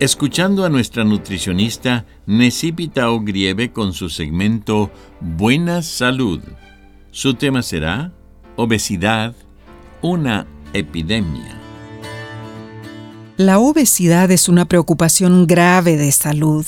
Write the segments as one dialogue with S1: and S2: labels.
S1: escuchando a nuestra nutricionista Necipita Ogrieve con su segmento Buena Salud. Su tema será Obesidad, una epidemia.
S2: La obesidad es una preocupación grave de salud.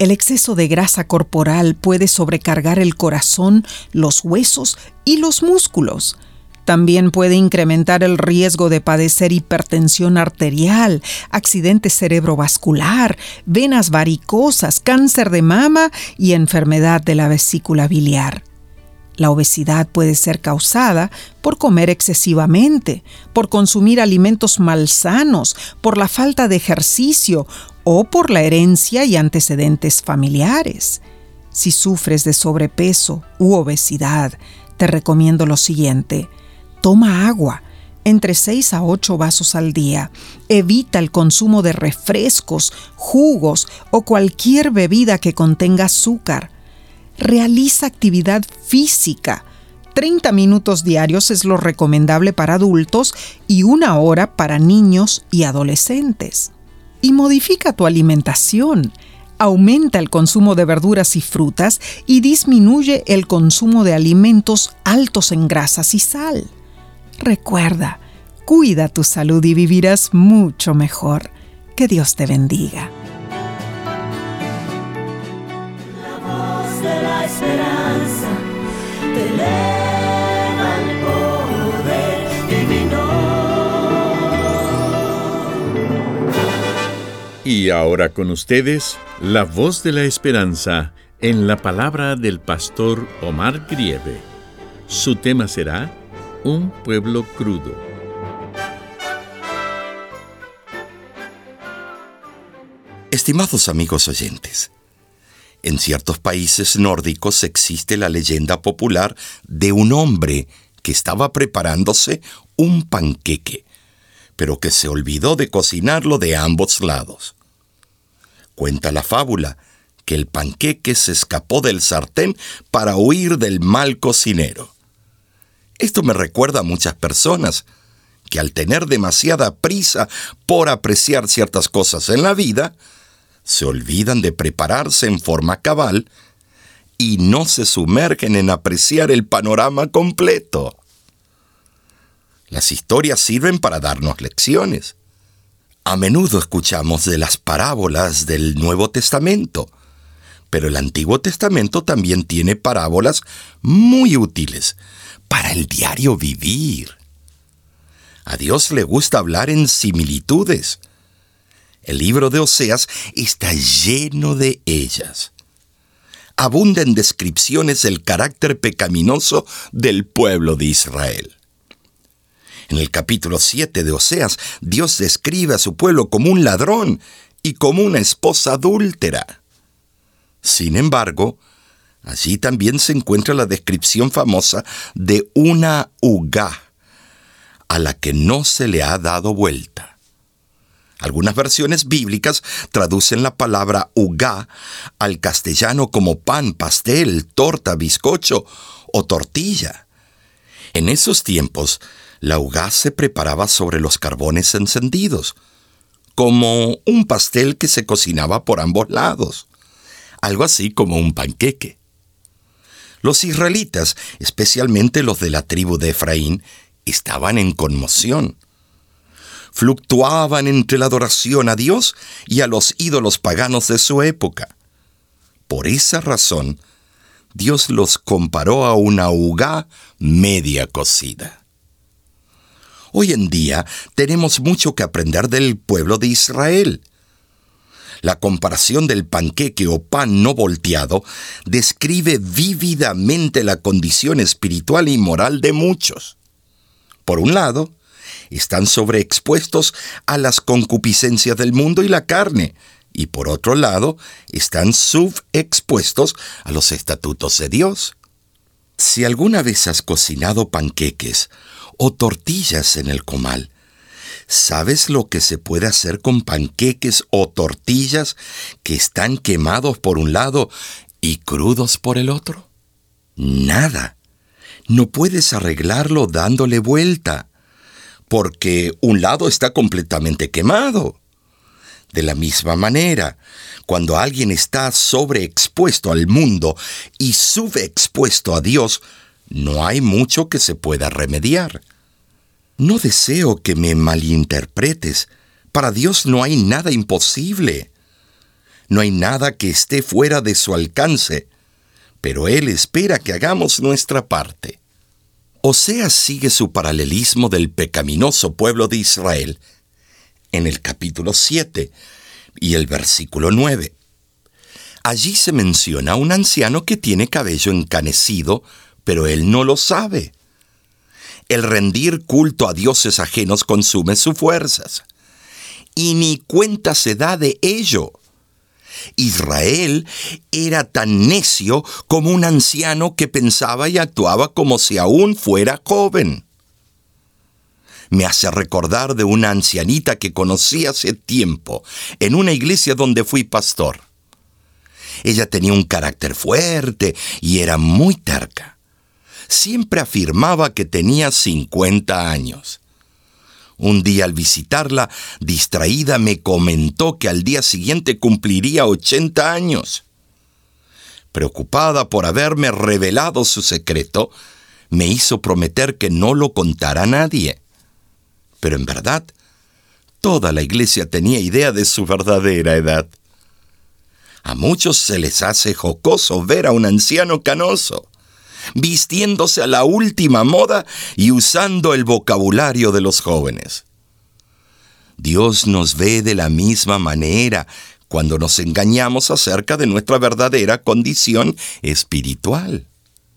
S2: El exceso de grasa corporal puede sobrecargar el corazón, los huesos y los músculos. También puede incrementar el riesgo de padecer hipertensión arterial, accidente cerebrovascular, venas varicosas, cáncer de mama y enfermedad de la vesícula biliar. La obesidad puede ser causada por comer excesivamente, por consumir alimentos malsanos, por la falta de ejercicio o por la herencia y antecedentes familiares. Si sufres de sobrepeso u obesidad, te recomiendo lo siguiente Toma agua, entre 6 a 8 vasos al día. Evita el consumo de refrescos, jugos o cualquier bebida que contenga azúcar. Realiza actividad física. 30 minutos diarios es lo recomendable para adultos y una hora para niños y adolescentes. Y modifica tu alimentación. Aumenta el consumo de verduras y frutas y disminuye el consumo de alimentos altos en grasas y sal. Recuerda, cuida tu salud y vivirás mucho mejor. Que Dios te bendiga.
S3: La voz de la esperanza te eleva el poder divino.
S1: Y ahora con ustedes, la voz de la esperanza en la palabra del pastor Omar Grieve. Su tema será un pueblo crudo.
S4: Estimados amigos oyentes, en ciertos países nórdicos existe la leyenda popular de un hombre que estaba preparándose un panqueque, pero que se olvidó de cocinarlo de ambos lados. Cuenta la fábula que el panqueque se escapó del sartén para huir del mal cocinero. Esto me recuerda a muchas personas que al tener demasiada prisa por apreciar ciertas cosas en la vida, se olvidan de prepararse en forma cabal y no se sumergen en apreciar el panorama completo. Las historias sirven para darnos lecciones. A menudo escuchamos de las parábolas del Nuevo Testamento, pero el Antiguo Testamento también tiene parábolas muy útiles para el diario vivir. A Dios le gusta hablar en similitudes. El libro de Oseas está lleno de ellas. Abunda en descripciones del carácter pecaminoso del pueblo de Israel. En el capítulo 7 de Oseas, Dios describe a su pueblo como un ladrón y como una esposa adúltera. Sin embargo, Allí también se encuentra la descripción famosa de una uga, a la que no se le ha dado vuelta. Algunas versiones bíblicas traducen la palabra uga al castellano como pan, pastel, torta, bizcocho o tortilla. En esos tiempos, la uga se preparaba sobre los carbones encendidos, como un pastel que se cocinaba por ambos lados. algo así como un panqueque. Los israelitas, especialmente los de la tribu de Efraín, estaban en conmoción. Fluctuaban entre la adoración a Dios y a los ídolos paganos de su época. Por esa razón, Dios los comparó a una uga media cocida. Hoy en día tenemos mucho que aprender del pueblo de Israel. La comparación del panqueque o pan no volteado describe vívidamente la condición espiritual y moral de muchos. Por un lado, están sobreexpuestos a las concupiscencias del mundo y la carne, y por otro lado, están subexpuestos a los estatutos de Dios. Si alguna vez has cocinado panqueques o tortillas en el comal, ¿sabes lo que se puede hacer con panqueques o tortillas que están quemados por un lado y crudos por el otro? Nada. No puedes arreglarlo dándole vuelta, porque un lado está completamente quemado. De la misma manera, cuando alguien está sobreexpuesto al mundo y subexpuesto a Dios, no hay mucho que se pueda remediar. No deseo que me malinterpretes. Para Dios no hay nada imposible. No hay nada que esté fuera de su alcance, pero Él espera que hagamos nuestra parte. Oseas sigue su paralelismo del pecaminoso pueblo de Israel en el capítulo 7 y el versículo 9. Allí se menciona a un anciano que tiene cabello encanecido, pero él no lo sabe. El rendir culto a dioses ajenos consume sus fuerzas. Y ni cuenta se da de ello. Israel era tan necio como un anciano que pensaba y actuaba como si aún fuera joven me hace recordar de una ancianita que conocí hace tiempo en una iglesia donde fui pastor. Ella tenía un carácter fuerte y era muy terca. Siempre afirmaba que tenía 50 años. Un día al visitarla, distraída, me comentó que al día siguiente cumpliría 80 años. Preocupada por haberme revelado su secreto, me hizo prometer que no lo contara a nadie pero en verdad, toda la iglesia tenía idea de su verdadera edad. A muchos se les hace jocoso ver a un anciano canoso, vistiéndose a la última moda y usando el vocabulario de los jóvenes. Dios nos ve de la misma manera cuando nos engañamos acerca de nuestra verdadera condición espiritual.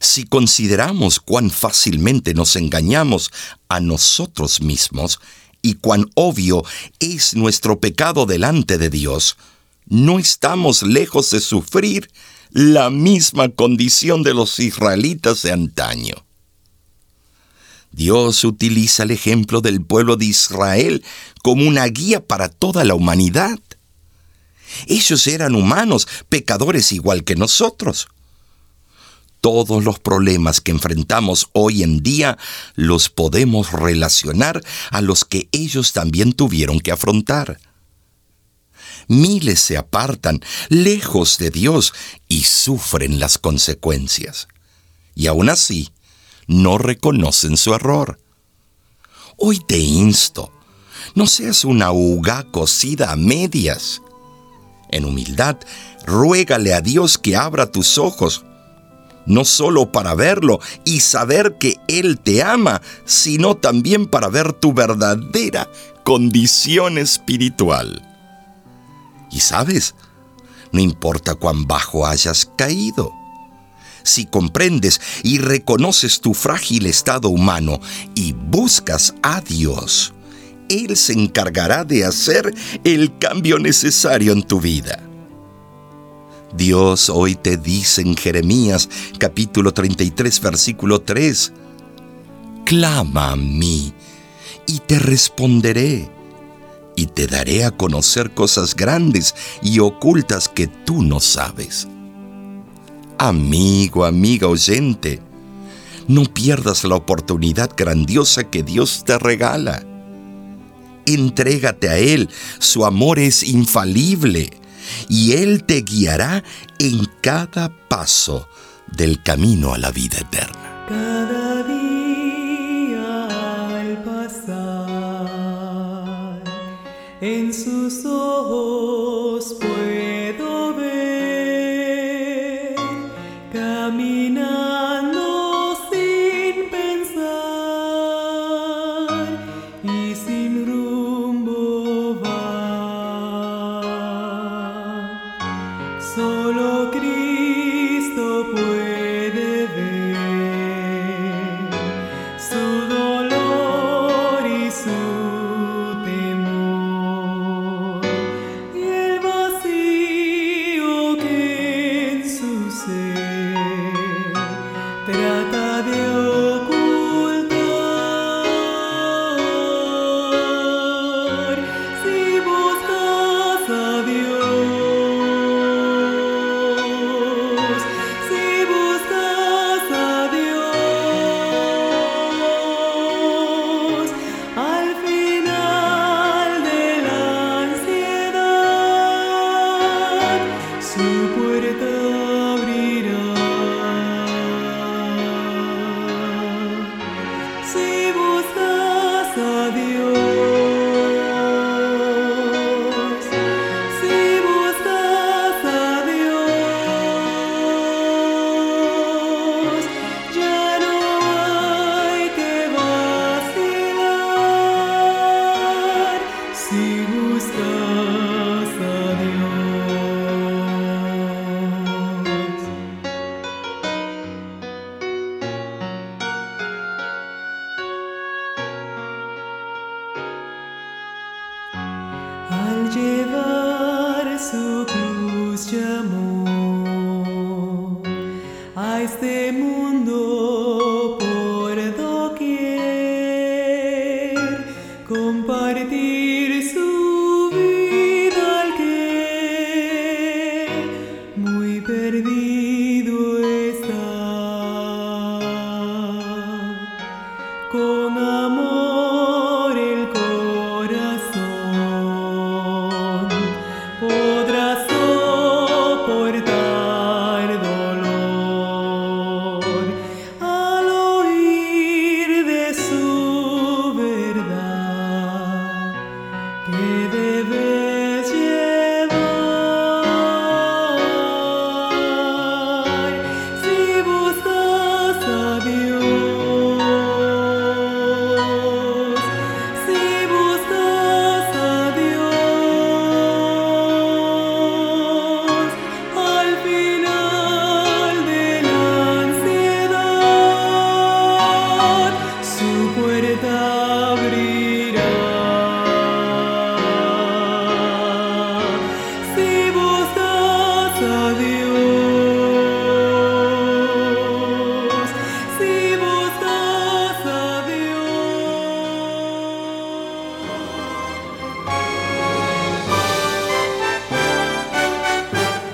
S4: Si consideramos cuán fácilmente nos engañamos a nosotros mismos y cuán obvio es nuestro pecado delante de Dios, no estamos lejos de sufrir la misma condición de los israelitas de antaño. Dios utiliza el ejemplo del pueblo de Israel como una guía para toda la humanidad. Ellos eran humanos, pecadores igual que nosotros. Todos los problemas que enfrentamos hoy en día los podemos relacionar a los que ellos también tuvieron que afrontar. Miles se apartan lejos de Dios y sufren las consecuencias. Y aún así, no reconocen su error. Hoy te insto, no seas una uga cocida a medias. En humildad, ruégale a Dios que abra tus ojos no solo para verlo y saber que Él te ama, sino también para ver tu verdadera condición espiritual. Y sabes, no importa cuán bajo hayas caído. Si comprendes y reconoces tu frágil estado humano y buscas a Dios, Él se encargará de hacer el cambio necesario en tu vida. Dios hoy te dice en Jeremías capítulo 33 versículo 3, Clama a mí y te responderé y te daré a conocer cosas grandes y ocultas que tú no sabes. Amigo, amiga oyente, no pierdas la oportunidad grandiosa que Dios te regala. Entrégate a Él, su amor es infalible y Él te guiará en cada paso del camino a la vida eterna.
S3: En sus ojos puedo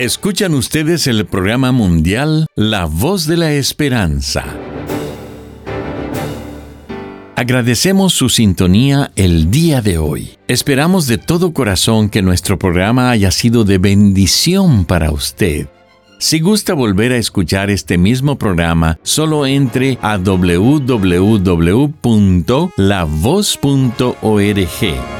S1: Escuchan ustedes el programa mundial La Voz de la Esperanza. Agradecemos su sintonía el día de hoy. Esperamos de todo corazón que nuestro programa haya sido de bendición para usted. Si gusta volver a escuchar este mismo programa, solo entre a www.lavoz.org.